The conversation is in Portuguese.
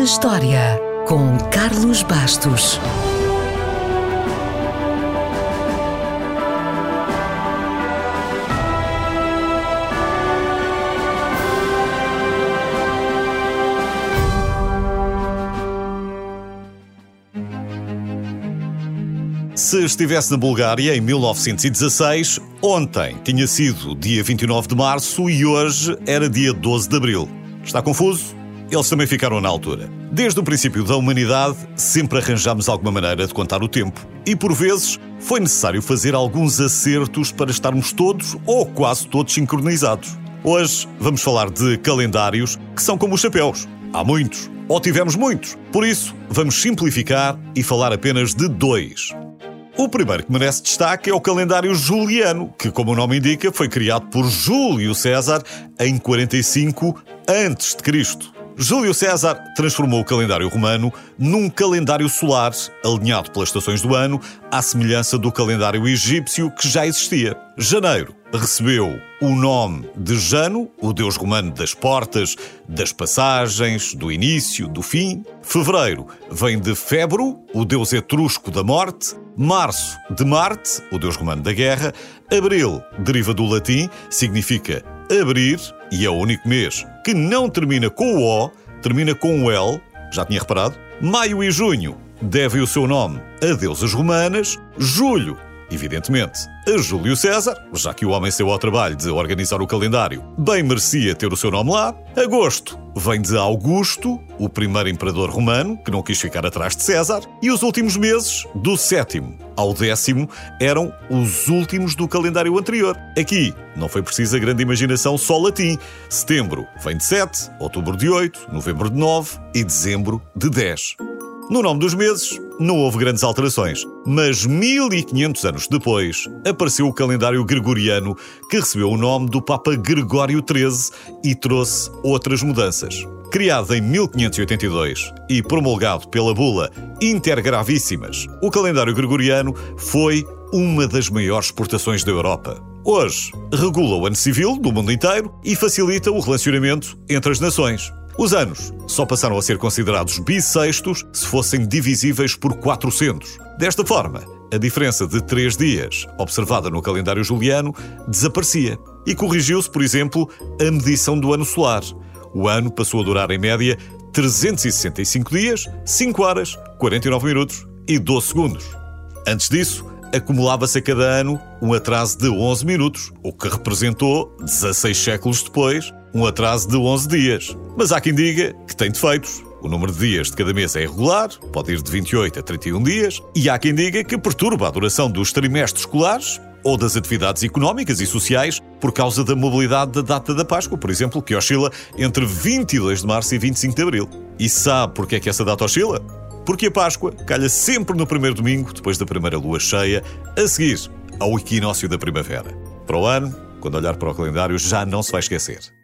na História, com Carlos Bastos. Se estivesse na Bulgária em 1916, ontem tinha sido dia 29 de março e hoje era dia 12 de abril. Está confuso? Eles também ficaram na altura. Desde o princípio da humanidade, sempre arranjamos alguma maneira de contar o tempo. E por vezes foi necessário fazer alguns acertos para estarmos todos ou quase todos sincronizados. Hoje vamos falar de calendários que são como os chapéus. Há muitos, ou tivemos muitos. Por isso, vamos simplificar e falar apenas de dois. O primeiro que merece destaque é o calendário juliano, que, como o nome indica, foi criado por Júlio César em 45 a.C. Júlio César transformou o calendário romano num calendário solar, alinhado pelas estações do ano, à semelhança do calendário egípcio que já existia. Janeiro recebeu o nome de Jano, o deus romano das portas, das passagens, do início, do fim. Fevereiro vem de Febro, o deus etrusco da morte. Março, de Marte, o deus romano da guerra. Abril deriva do latim, significa abrir, e é o único mês que não termina com o O, termina com o L. Já tinha reparado? Maio e junho devem o seu nome a deusas romanas. Julho evidentemente, a Júlio César, já que o homem saiu ao trabalho de organizar o calendário, bem merecia ter o seu nome lá. Agosto vem de Augusto, o primeiro imperador romano, que não quis ficar atrás de César, e os últimos meses, do sétimo ao décimo, eram os últimos do calendário anterior. Aqui não foi precisa grande imaginação, só latim. Setembro vem de 7, outubro de 8, novembro de 9 e dezembro de 10. No nome dos meses, não houve grandes alterações, mas 1500 anos depois apareceu o calendário gregoriano, que recebeu o nome do Papa Gregório XIII e trouxe outras mudanças. Criado em 1582 e promulgado pela bula Intergravíssimas, o calendário gregoriano foi uma das maiores exportações da Europa. Hoje, regula o ano civil do mundo inteiro e facilita o relacionamento entre as nações. Os anos só passaram a ser considerados bissextos se fossem divisíveis por 400. Desta forma, a diferença de três dias, observada no calendário juliano, desaparecia. E corrigiu-se, por exemplo, a medição do ano solar. O ano passou a durar, em média, 365 dias, 5 horas, 49 minutos e 12 segundos. Antes disso, acumulava-se a cada ano um atraso de 11 minutos, o que representou, 16 séculos depois, um atraso de 11 dias. Mas há quem diga que tem defeitos. O número de dias de cada mês é irregular, pode ir de 28 a 31 dias, e há quem diga que perturba a duração dos trimestres escolares ou das atividades económicas e sociais por causa da mobilidade da data da Páscoa, por exemplo, que oscila entre 22 de março e 25 de abril. E sabe porque é que essa data oscila? Porque a Páscoa calha sempre no primeiro domingo, depois da primeira lua cheia, a seguir ao equinócio da primavera. Para o ano, quando olhar para o calendário, já não se vai esquecer.